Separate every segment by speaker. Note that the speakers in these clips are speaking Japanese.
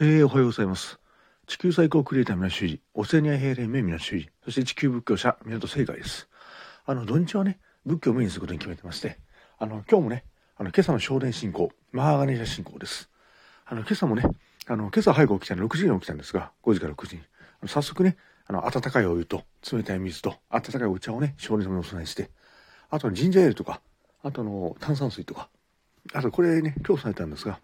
Speaker 1: えー、おはようございます。地球最高クリエイター皆修二、オセニア平連盟皆修二、そして地球仏教者港正解です。あの、土日はね、仏教をメインにすることに決めてまして、あの、今日もね、あの、今朝の正念信仰、マハガネーシャ信仰です。あの、今朝もね、あの、今朝早く起きたの6時に起きたんですが、5時から6時に。あの早速ね、あの、温かいお湯と冷たい水と温かいお茶をね、正念様にお供えして、あとジンジャーエールとか、あとの、炭酸水とか、あとこれね、今日備えたんですが、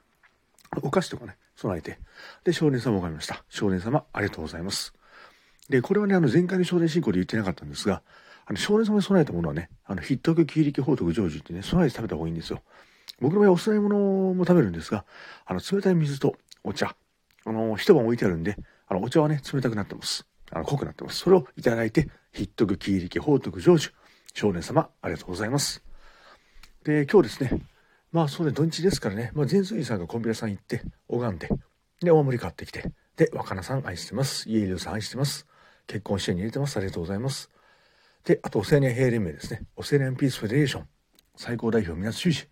Speaker 1: お菓子とかね、備えて、で、少年様を拝みました。少年様、ありがとうございます。で、これはね、あの、前回の少年信仰で言ってなかったんですが、あの、少年様に備えたものはね、あの、筆徳、キ力、宝徳、成就ってね、備えて食べた方がいいんですよ。僕の場合お供え物も食べるんですが、あの、冷たい水とお茶、あの、一晩置いてあるんで、あの、お茶はね、冷たくなってます。あの、濃くなってます。それをいただいて、筆徳、キ力、宝徳、成就、少年様、ありがとうございます。で、今日ですね、まあそうね、土日ですからね、まあ、全水さんがコンビニ屋さん行って、拝んで、で、大盛り買ってきて、で、若菜さん愛してます。家入さん愛してます。結婚支援に入れてます。ありがとうございます。で、あと、オセアニア平連盟ですね。オセアニアンピースフェデレーション。最高代表、皆修士、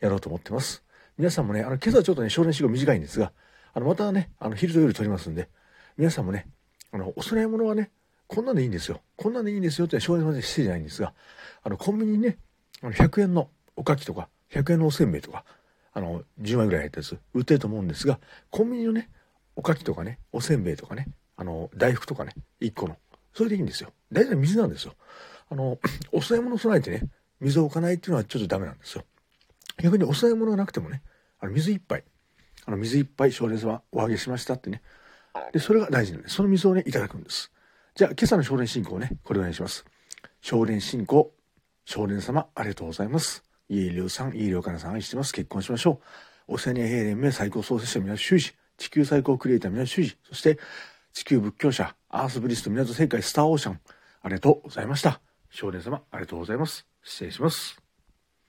Speaker 1: やろうと思ってます。皆さんもね、あの、今朝ちょっとね、少年死後短いんですが、あの、またね、あの、昼と夜撮りますんで、皆さんもね、あの、お供え物はね、こんなんでいいんですよ。こんなんでいいんですよって少年まで失礼じゃないんですが、あの、コンビニにね、あの、100円のおかきとか、100円のおせんべいとか、あの、10枚ぐらい入ったやつ、売ってると思うんですが、コンビニのね、おかきとかね、おせんべいとかね、あの、大福とかね、1個の。それでいいんですよ。大体水なんですよ。あの、お供え物備えてね、水を置かないっていうのはちょっとダメなんですよ。逆にお供え物がなくてもね、あの、水一杯、あの、水一杯、少年様おあげしましたってね。で、それが大事なんです。その水をね、いただくんです。じゃあ、今朝の少年信仰をね、これお願いします。少年信仰、少年様、ありがとうございます。家入さん、飯良かなさん愛してます。結婚しましょう。オセアニア平連盟最高創設者皆修士、地球最高クリエイター皆修士、そして地球仏教者、アースブリスト港世界スターオーシャン、ありがとうございました。少年様、ありがとうございます。失礼します。